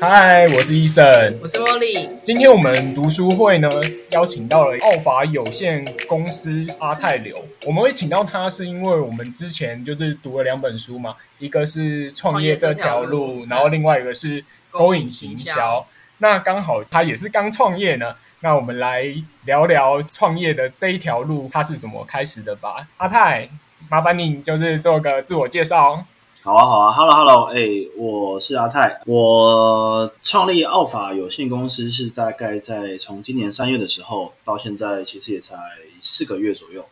嗨，我是 Eason，我是茉莉。今天我们读书会呢，邀请到了奥法有限公司阿泰刘。我们会请到他，是因为我们之前就是读了两本书嘛，一个是创业这条路，条路然后另外一个是勾引行销。那刚好他也是刚创业呢，那我们来聊聊创业的这一条路，他是怎么开始的吧。阿泰，麻烦你就是做个自我介绍。好啊，好啊，Hello Hello，哎、欸，我是阿泰，我创立奥法有限公司是大概在从今年三月的时候到现在，其实也才四个月左右。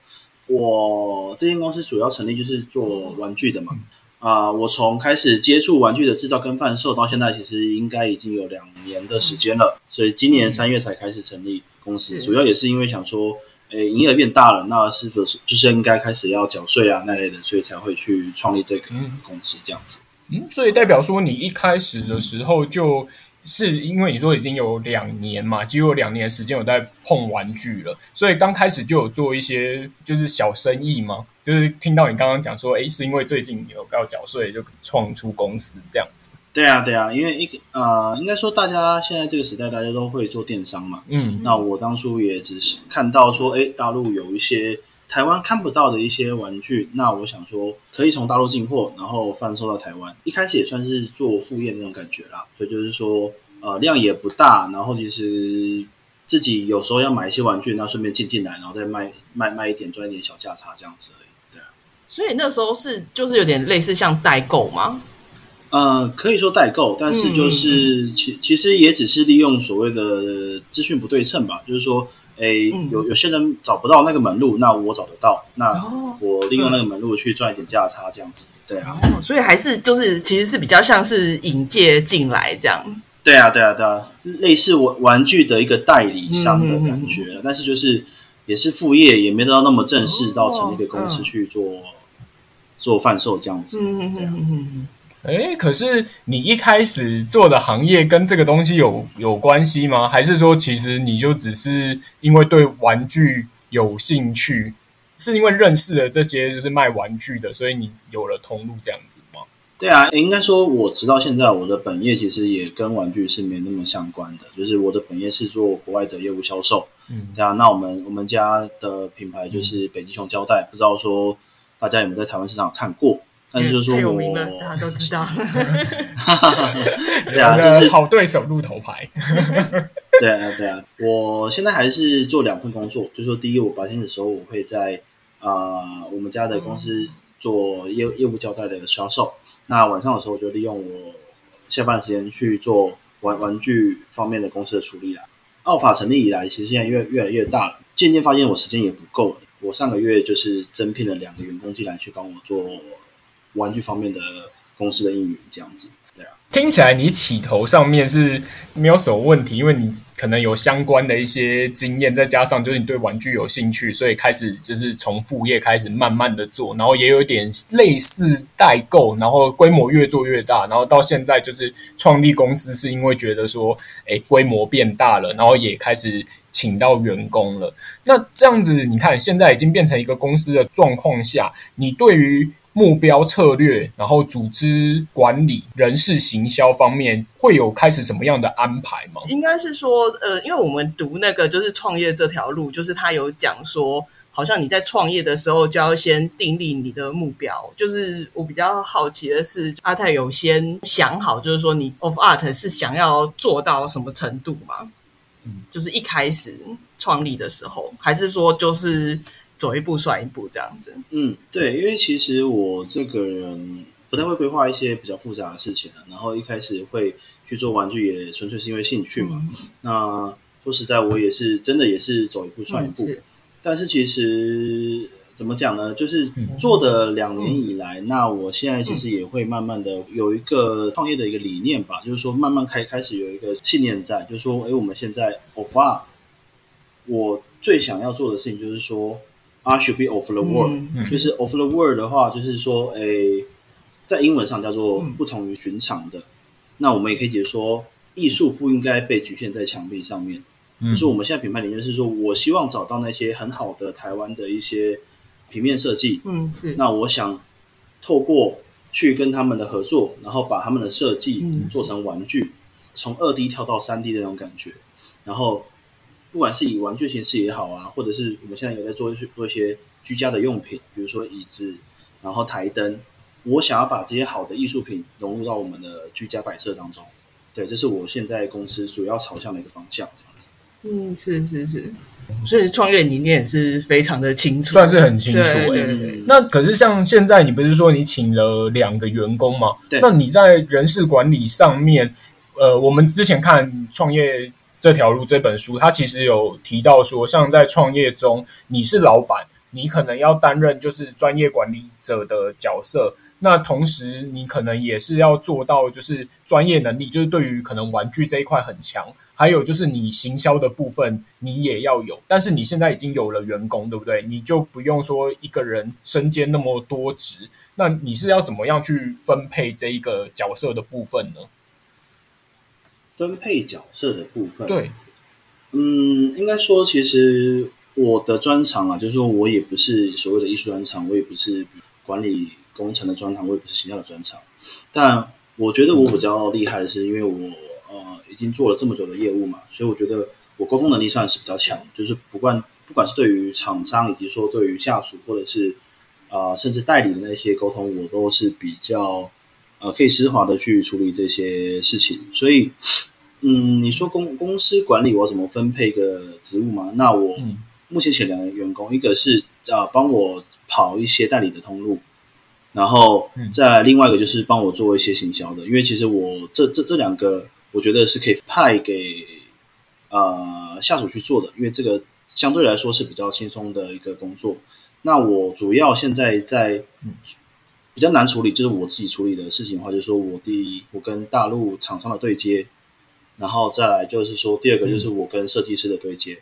我这间公司主要成立就是做玩具的嘛，啊、呃，我从开始接触玩具的制造跟贩售到现在，其实应该已经有两年的时间了，所以今年三月才开始成立公司，主要也是因为想说。诶，营业额变大了，那是不是就是应该开始要缴税啊那类的，所以才会去创立这个公司这样子。嗯，所以代表说你一开始的时候就是因为你说已经有两年嘛，几乎有两年的时间有在碰玩具了，所以刚开始就有做一些就是小生意嘛。就是听到你刚刚讲说，哎，是因为最近有要缴税，就创出公司这样子。对啊，对啊，因为一个呃，应该说大家现在这个时代，大家都会做电商嘛。嗯。那我当初也只是看到说，哎，大陆有一些台湾看不到的一些玩具，那我想说可以从大陆进货，然后贩售到台湾。一开始也算是做副业那种感觉啦。所以就是说，呃，量也不大，然后其实自己有时候要买一些玩具，那顺便进进来，然后再卖卖卖一点，赚一点小价差这样子而已。所以那时候是就是有点类似像代购吗？呃，可以说代购，但是就是、嗯、其其实也只是利用所谓的资讯不对称吧。就是说，哎，有有些人找不到那个门路，那我找得到，那我利用那个门路去赚一点价差，这样子。对啊，所以还是就是其实是比较像是引介进来这样。对啊，对啊，对啊，类似玩玩具的一个代理商的感觉，嗯、但是就是也是副业，也没得到那么正式，到成立一个公司去做。嗯做贩售这样子，嗯嗯嗯嗯嗯，可是你一开始做的行业跟这个东西有有关系吗？还是说其实你就只是因为对玩具有兴趣，是因为认识了这些就是卖玩具的，所以你有了通路这样子吗？对啊，应该说我直到现在我的本业其实也跟玩具是没那么相关的，就是我的本业是做国外的业务销售，嗯，对啊，那我们我们家的品牌就是北极熊胶带，不知道说。大家有没有在台湾市场看过？但是就是说我，有名了，大家都知道。对啊，就是好对手露头牌。对啊，对啊。我现在还是做两份工作，就是说，第一，我白天的时候我会在啊、呃、我们家的公司做业业务交代的销售。那晚上的时候，我就利用我下班的时间去做玩玩具方面的公司的处理啦。奥法成立以来，其实现在越越来越大了，渐渐发现我时间也不够了。我上个月就是增聘了两个员工进来，去帮我做玩具方面的公司的运营，这样子。对啊，听起来你起头上面是没有什么问题，因为你可能有相关的一些经验，再加上就是你对玩具有兴趣，所以开始就是从副业开始慢慢的做，然后也有点类似代购，然后规模越做越大，然后到现在就是创立公司，是因为觉得说，诶，规模变大了，然后也开始。请到员工了，那这样子，你看现在已经变成一个公司的状况下，你对于目标策略，然后组织管理、人事行销方面，会有开始什么样的安排吗？应该是说，呃，因为我们读那个就是创业这条路，就是他有讲说，好像你在创业的时候就要先订立你的目标。就是我比较好奇的是，阿泰有先想好，就是说你 of art 是想要做到什么程度吗？就是一开始创立的时候，还是说就是走一步算一步这样子？嗯，对，因为其实我这个人不太会规划一些比较复杂的事情，然后一开始会去做玩具，也纯粹是因为兴趣嘛。嗯、那说实在，我也是真的也是走一步算一步。嗯、是，但是其实。怎么讲呢？就是做的两年以来，嗯、那我现在其实也会慢慢的有一个创业的一个理念吧，嗯、就是说慢慢开开始有一个信念在，就是说，哎，我们现在 art，我最想要做的事情就是说 should be of the world，、嗯、就是 of the world 的话，就是说，哎，在英文上叫做不同于寻常的。嗯、那我们也可以解释说，艺术不应该被局限在墙壁上面。嗯、就是我们现在品牌理念是说，我希望找到那些很好的台湾的一些。平面设计，嗯，是。那我想透过去跟他们的合作，然后把他们的设计做成玩具，嗯、从二 D 跳到三 D 的那种感觉。然后，不管是以玩具形式也好啊，或者是我们现在有在做做一些居家的用品，比如说椅子，然后台灯，我想要把这些好的艺术品融入到我们的居家摆设当中。对，这是我现在公司主要朝向的一个方向，这样子。嗯，是是是。所以创业理念也是非常的清楚，算是很清楚。对对对对。那可是像现在，你不是说你请了两个员工吗？对。那你在人事管理上面，呃，我们之前看创业这条路这本书，它其实有提到说，像在创业中，你是老板，你可能要担任就是专业管理者的角色。那同时，你可能也是要做到就是专业能力，就是对于可能玩具这一块很强。还有就是你行销的部分，你也要有，但是你现在已经有了员工，对不对？你就不用说一个人身兼那么多职，那你是要怎么样去分配这一个角色的部分呢？分配角色的部分，对，嗯，应该说，其实我的专长啊，就是说我也不是所谓的艺术专长，我也不是管理工程的专长，我也不是行销的专长，但我觉得我比较厉害的是，因为我。呃，已经做了这么久的业务嘛，所以我觉得我沟通能力算是比较强。就是不管不管是对于厂商，以及说对于下属，或者是啊、呃，甚至代理的那些沟通，我都是比较呃可以丝滑的去处理这些事情。所以，嗯，你说公公司管理我怎么分配个职务嘛？那我目前请两个员工，一个是啊、呃、帮我跑一些代理的通路。然后再另外一个就是帮我做一些行销的，因为其实我这这这两个。我觉得是可以派给呃下属去做的，因为这个相对来说是比较轻松的一个工作。那我主要现在在比较难处理，就是我自己处理的事情的话，就是说我第一，我跟大陆厂商的对接，然后再来就是说第二个就是我跟设计师的对接，嗯、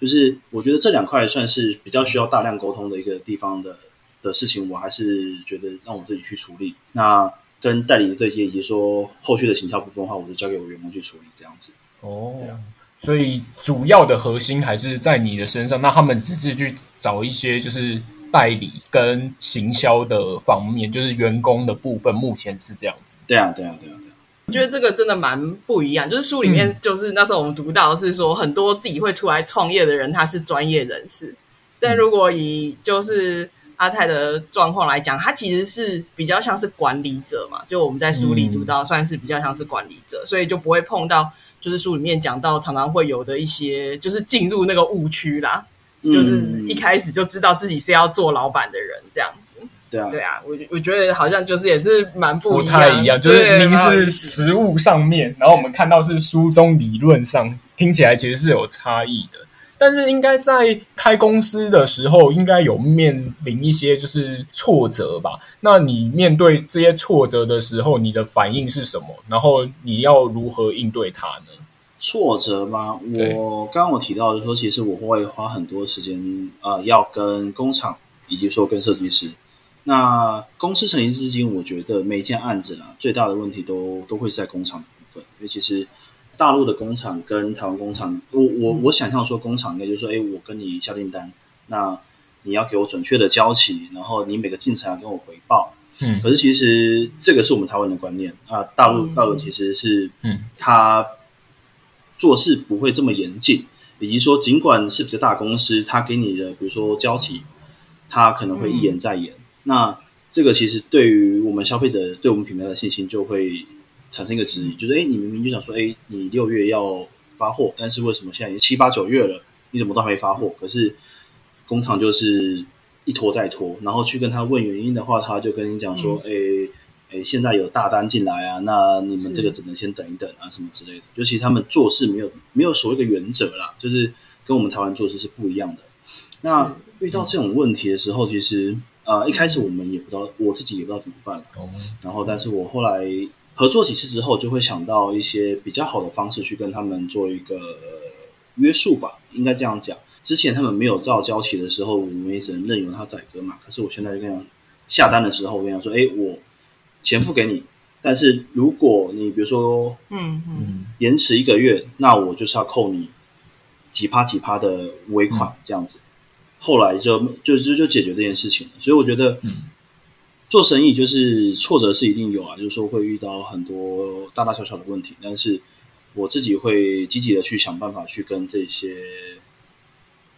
就是我觉得这两块算是比较需要大量沟通的一个地方的的事情，我还是觉得让我自己去处理。那跟代理的对接，以及说后续的行销部分的话，我就交给我员工去处理这样子。哦，对啊，所以主要的核心还是在你的身上。那他们只是去找一些就是代理跟行销的方面，就是员工的部分，目前是这样子。对啊，对啊，对啊，对啊。我觉得这个真的蛮不一样。就是书里面，就是那时候我们读到是说，很多自己会出来创业的人，他是专业人士。但如果以就是。阿泰的状况来讲，他其实是比较像是管理者嘛，就我们在书里读到，算是比较像是管理者，嗯、所以就不会碰到，就是书里面讲到常常会有的一些，就是进入那个误区啦，嗯、就是一开始就知道自己是要做老板的人这样子。对啊，对啊，我我觉得好像就是也是蛮不一样，不太一样，就是您是实物上面，然后我们看到是书中理论上，听起来其实是有差异的。但是应该在开公司的时候，应该有面临一些就是挫折吧？那你面对这些挫折的时候，你的反应是什么？然后你要如何应对它呢？挫折吗？我刚刚我提到就是说，其实我会花很多时间，呃，要跟工厂以及说跟设计师。那公司成立至今，我觉得每一件案子啊，最大的问题都都会是在工厂的部分，因为其实。大陆的工厂跟台湾工厂，我我我想象说工厂应该就是说，哎，我跟你下订单，那你要给我准确的交期，然后你每个进程要跟我回报。嗯，可是其实这个是我们台湾的观念啊，大陆大陆其实是，嗯，他做事不会这么严谨，以及说尽管是比较大公司，他给你的比如说交期，他可能会一延再延。嗯，那这个其实对于我们消费者，对我们品牌的信心就会。产生一个质疑，就是哎，你明明就想说，哎，你六月要发货，但是为什么现在已经七八九月了，你怎么都还没发货？可是工厂就是一拖再拖，然后去跟他问原因的话，他就跟你讲说，哎、嗯，哎，现在有大单进来啊，那你们这个只能先等一等啊，什么之类的。尤其他们做事没有没有所谓的原则啦，就是跟我们台湾做事是不一样的。那遇到这种问题的时候，其实呃，一开始我们也不知道，我自己也不知道怎么办。哦、然后，但是我后来。合作几次之后，就会想到一些比较好的方式去跟他们做一个约束吧，应该这样讲。之前他们没有照交期的时候，我们也只能任由他宰割嘛。可是我现在就跟他下单的时候，我跟他说：“哎，我钱付给你，但是如果你比如说，嗯嗯，延迟一个月，那我就是要扣你几趴几趴的尾款，这样子。”后来就就就就解决这件事情。所以我觉得。做生意就是挫折是一定有啊，就是说会遇到很多大大小小的问题，但是我自己会积极的去想办法去跟这些，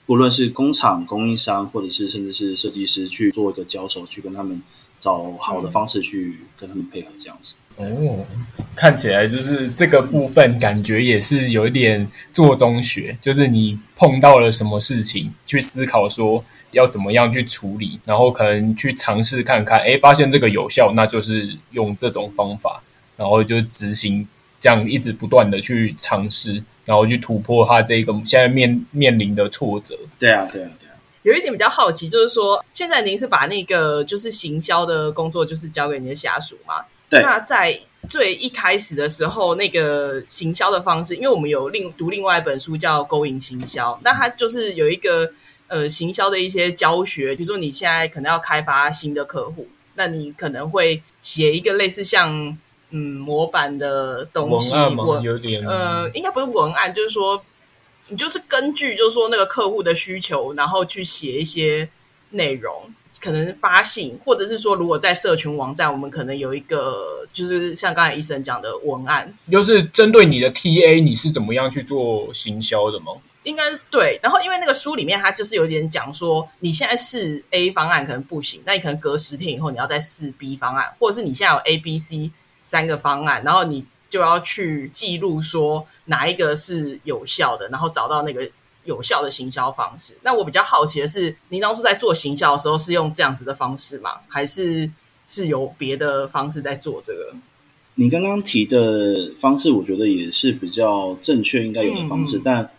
不论是工厂、供应商，或者是甚至是设计师去做一个交手，去跟他们找好的方式去跟他们配合，这样子。哦，看起来就是这个部分，感觉也是有一点做中学，就是你碰到了什么事情，去思考说要怎么样去处理，然后可能去尝试看看，哎，发现这个有效，那就是用这种方法，然后就执行。这样一直不断的去尝试，然后去突破他这个现在面面临的挫折。对啊，对啊，对啊。有一点比较好奇，就是说，现在您是把那个就是行销的工作，就是交给你的下属嘛？对。那在最一开始的时候，那个行销的方式，因为我们有另读另外一本书叫《勾引行销》，那它就是有一个呃行销的一些教学，比如说你现在可能要开发新的客户，那你可能会写一个类似像。嗯，模板的东西，文案有点呃，应该不是文案，就是说，你就是根据就是说那个客户的需求，然后去写一些内容，可能发信，或者是说，如果在社群网站，我们可能有一个，就是像刚才医生讲的文案，就是针对你的 TA，你是怎么样去做行销的吗？应该是对。然后，因为那个书里面，它就是有点讲说，你现在试 A 方案可能不行，那你可能隔十天以后，你要再试 B 方案，或者是你现在有 A、B、C。三个方案，然后你就要去记录说哪一个是有效的，然后找到那个有效的行销方式。那我比较好奇的是，您当初在做行销的时候是用这样子的方式吗？还是是有别的方式在做这个？你刚刚提的方式，我觉得也是比较正确应该有的方式，但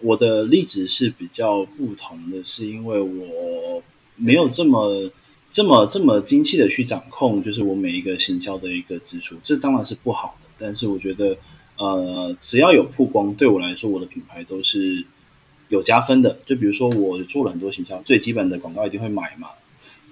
我的例子是比较不同的，是因为我没有这么。这么这么精细的去掌控，就是我每一个行销的一个支出，这当然是不好的。但是我觉得，呃，只要有曝光，对我来说，我的品牌都是有加分的。就比如说，我做了很多形象，最基本的广告一定会买嘛，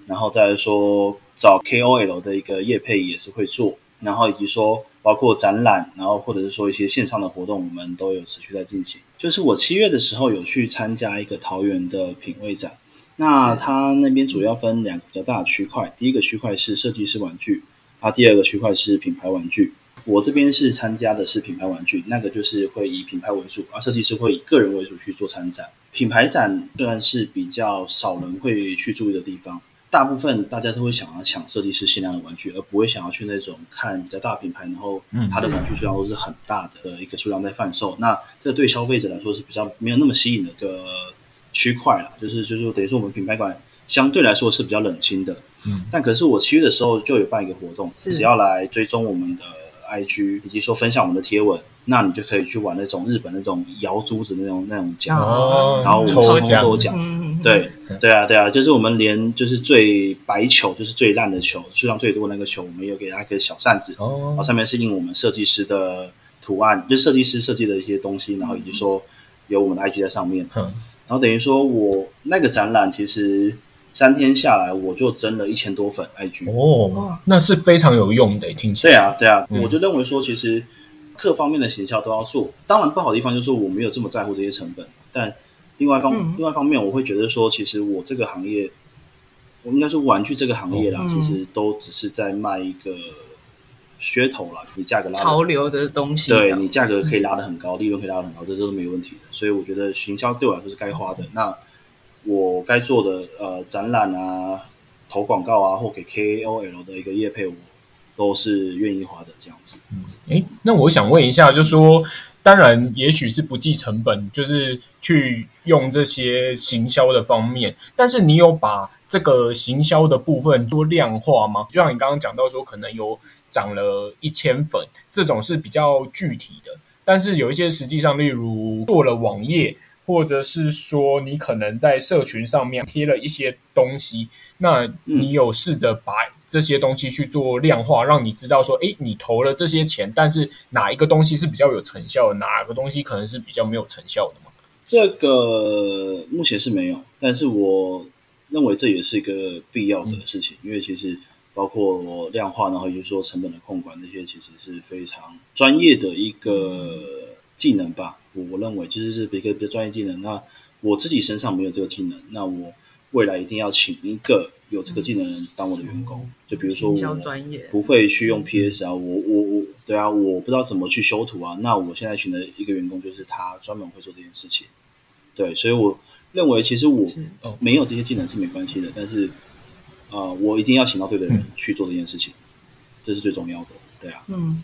然后再来说找 KOL 的一个业配也是会做，然后以及说包括展览，然后或者是说一些线上的活动，我们都有持续在进行。就是我七月的时候有去参加一个桃园的品味展。那它那边主要分两个比较大的区块，第一个区块是设计师玩具，啊，第二个区块是品牌玩具。我这边是参加的是品牌玩具，那个就是会以品牌为主，而设计师会以个人为主去做参展。品牌展虽然是比较少人会去注意的地方，大部分大家都会想要抢设计师限量的玩具，而不会想要去那种看比较大品牌，然后它的玩具数量都是很大的一个数量在贩售。那这对消费者来说是比较没有那么吸引的一个。区块了，就是就是等于说我们品牌馆相对来说是比较冷清的，嗯，但可是我七月的时候就有办一个活动，只要来追踪我们的 IG 以及说分享我们的贴文，那你就可以去玩那种日本那种摇珠子那种那种奖，哦、然后我们抽奖都奖，嗯、对对啊对啊，就是我们连就是最白球就是最烂的球数量最多的那个球，我们有给他一个小扇子，哦，然后上面是印我们设计师的图案，就是设计师设计的一些东西，然后以及说有我们的 IG 在上面，嗯。然后等于说，我那个展览其实三天下来，我就增了一千多粉 IG 哦，那是非常有用的，听起来。对啊，对啊，嗯、我就认为说，其实各方面的行销都要做。当然，不好的地方就是我没有这么在乎这些成本。但另外一方，嗯、另外一方面，我会觉得说，其实我这个行业，我应该说玩具这个行业啦，哦、其实都只是在卖一个。噱头啦，你价格拉潮流的东西，对你价格可以拉得很高，嗯、利润可以拉得很高，这都是没问题的。所以我觉得行销对我来说是该花的。那我该做的呃展览啊、投广告啊，或给 KOL 的一个业配，我都是愿意花的这样子。嗯，诶，那我想问一下，就是说，当然也许是不计成本，就是去用这些行销的方面，但是你有把这个行销的部分做量化吗？就像你刚刚讲到说，可能有。涨了一千粉，这种是比较具体的。但是有一些实际上，例如做了网页，或者是说你可能在社群上面贴了一些东西，那你有试着把这些东西去做量化，让你知道说，诶，你投了这些钱，但是哪一个东西是比较有成效的，哪个东西可能是比较没有成效的吗？这个目前是没有，但是我认为这也是一个必要的事情，嗯、因为其实。包括我量化，然后也就是说成本的控管，这些其实是非常专业的一个技能吧。我我认为就是是别个的专业技能。那我自己身上没有这个技能，那我未来一定要请一个有这个技能的人当我的员工。就比如说我不会去用 PS 啊，我我我对啊，我不知道怎么去修图啊。那我现在请的一个员工就是他专门会做这件事情。对，所以我认为其实我没有这些技能是没关系的，但是啊、呃，我一定要请到对的人去做这件事情，嗯、这是最重要的。对啊，嗯，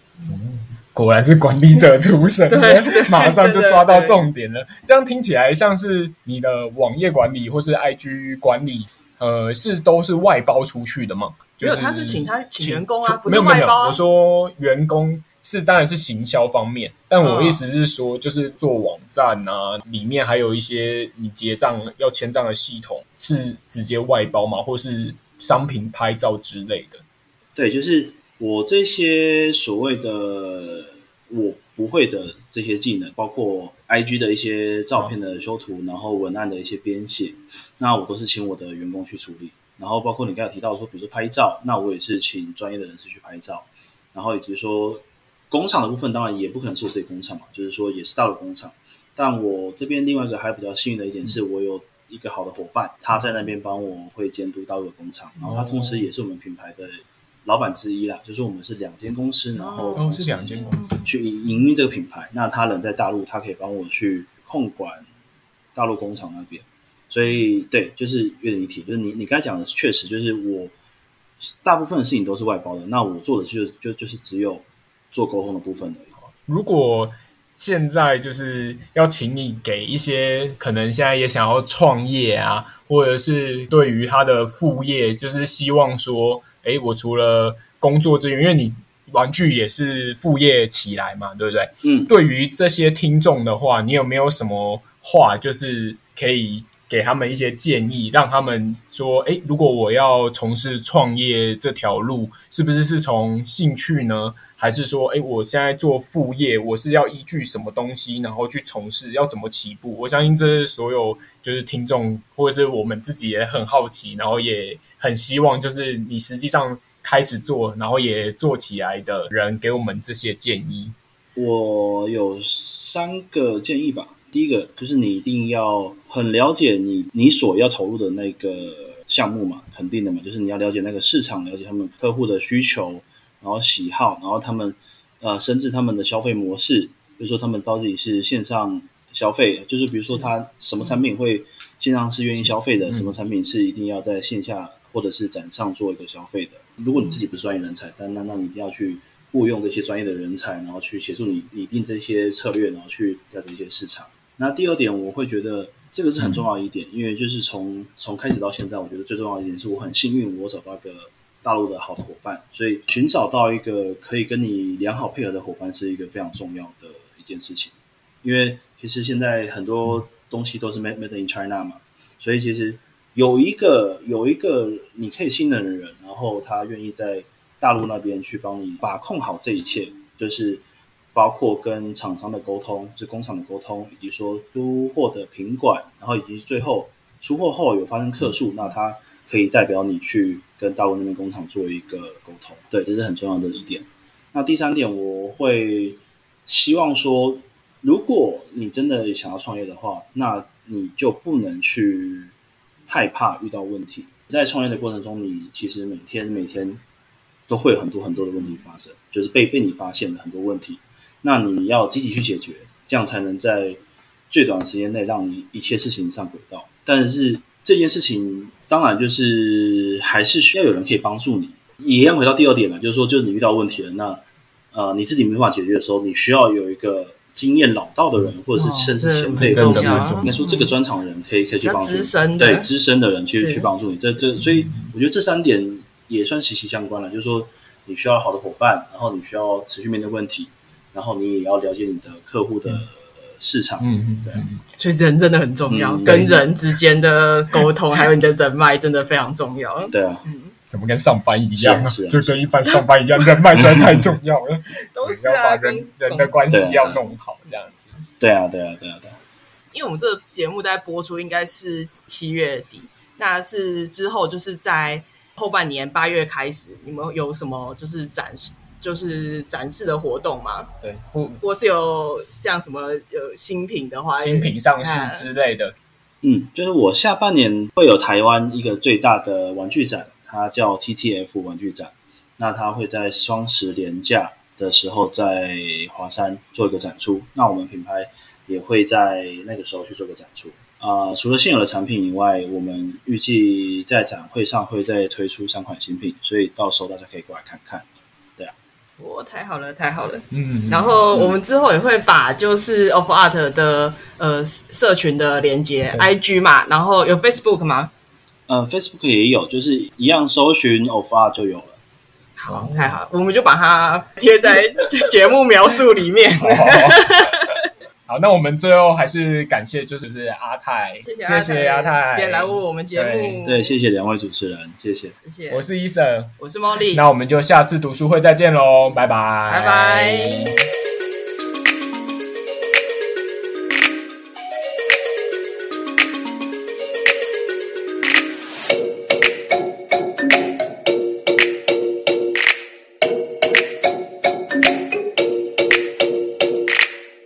果然是管理者出身 对，马上就抓到重点了。这样听起来像是你的网页管理或是 IG 管理，呃，是都是外包出去的吗？没有，他是请他请员工啊，不是外包、啊。我说员工是当然是行销方面，但我意思是说，就是做网站啊，里面还有一些你结账要签账的系统是直接外包嘛，或是商品拍照之类的。对，就是我这些所谓的我不会的这些技能，包括 IG 的一些照片的修图，然后文案的一些编写，那我都是请我的员工去处理。然后包括你刚才提到说，比如说拍照，那我也是请专业的人士去拍照。然后以及说工厂的部分，当然也不可能是我自己工厂嘛，就是说也是到了工厂。但我这边另外一个还比较幸运的一点是，我有一个好的伙伴，他在那边帮我会监督大陆的工厂，然后他同时也是我们品牌的老板之一啦，就是我们是两间公司，然后哦是两间公司去营运这个品牌。那他人在大陆，他可以帮我去控管大陆工厂那边。所以，对，就是有点离题，就是你你刚才讲的确实就是我大部分的事情都是外包的，那我做的就就就是只有做沟通的部分而已。如果现在就是要请你给一些可能现在也想要创业啊，或者是对于他的副业，就是希望说，哎，我除了工作之余，因为你玩具也是副业起来嘛，对不对？嗯。对于这些听众的话，你有没有什么话，就是可以？给他们一些建议，让他们说：诶，如果我要从事创业这条路，是不是是从兴趣呢？还是说，诶，我现在做副业，我是要依据什么东西，然后去从事，要怎么起步？我相信这是所有就是听众，或者是我们自己也很好奇，然后也很希望，就是你实际上开始做，然后也做起来的人，给我们这些建议。我有三个建议吧。第一个就是你一定要很了解你你所要投入的那个项目嘛，肯定的嘛，就是你要了解那个市场，了解他们客户的需求，然后喜好，然后他们呃，甚至他们的消费模式，比如说他们到底是线上消费，就是比如说他什么产品会线上是愿意消费的，什么产品是一定要在线下或者是展上做一个消费的。如果你自己不是专业人才，但那那你一定要去雇佣这些专业的人才，然后去协助你拟定这些策略，然后去了解一些市场。那第二点，我会觉得这个是很重要一点，嗯、因为就是从从开始到现在，我觉得最重要一点是我很幸运，我找到一个大陆的好的伙伴，所以寻找到一个可以跟你良好配合的伙伴是一个非常重要的一件事情。因为其实现在很多东西都是 made made in China 嘛，所以其实有一个有一个你可以信任的人，然后他愿意在大陆那边去帮你把控好这一切，就是。包括跟厂商的沟通，是工厂的沟通，以及说出货的品管，然后以及最后出货后有发生客诉，那他可以代表你去跟大陆那边工厂做一个沟通。对，这是很重要的一点。那第三点，我会希望说，如果你真的想要创业的话，那你就不能去害怕遇到问题。在创业的过程中，你其实每天每天都会有很多很多的问题发生，就是被被你发现的很多问题。那你要积极去解决，这样才能在最短的时间内让你一切事情上轨道。但是这件事情当然就是还是需要有人可以帮助你。也一样回到第二点了，就是说，就是你遇到问题了，那呃你自己没办法解决的时候，你需要有一个经验老道的人，或者是甚至前辈，真的应该说这个专长的人可以可以去帮助你，资深对资深的人去去帮助你。这这所以我觉得这三点也算息息相关了，就是说你需要好的伙伴，然后你需要持续面对问题。然后你也要了解你的客户的市场，嗯嗯，对，所以人真的很重要，嗯、跟人之间的沟通，还有你的人脉，真的非常重要。对啊，嗯，怎么跟上班一样，是啊，就跟一般上班一样，人脉实在太重要了，都是啊，跟人的关系要弄好，这样子。对啊，对啊，对啊，对啊。因为我们这个节目在播出应该是七月底，那是之后就是在后半年八月开始，你们有什么就是展示？就是展示的活动嘛，对，或或是有像什么有新品的话，新品上市之类的。嗯，就是我下半年会有台湾一个最大的玩具展，它叫 TTF 玩具展。那它会在双十连假的时候在华山做一个展出，那我们品牌也会在那个时候去做个展出。啊、呃，除了现有的产品以外，我们预计在展会上会再推出三款新品，所以到时候大家可以过来看看。哇，太好了，太好了。嗯，然后我们之后也会把就是 Of Art 的呃社群的连接，IG 嘛，然后有 Facebook 吗？呃，Facebook 也有，就是一样搜寻 Of Art 就有了。好，太好了，我们就把它贴在节目描述里面。好，那我们最后还是感谢，就是是阿泰，谢谢阿泰，谢谢阿泰，今天来为我们节目，对，谢谢两位主持人，谢谢，谢谢，我是 Eason，我是 Molly，那我们就下次读书会再见喽，拜拜，拜拜。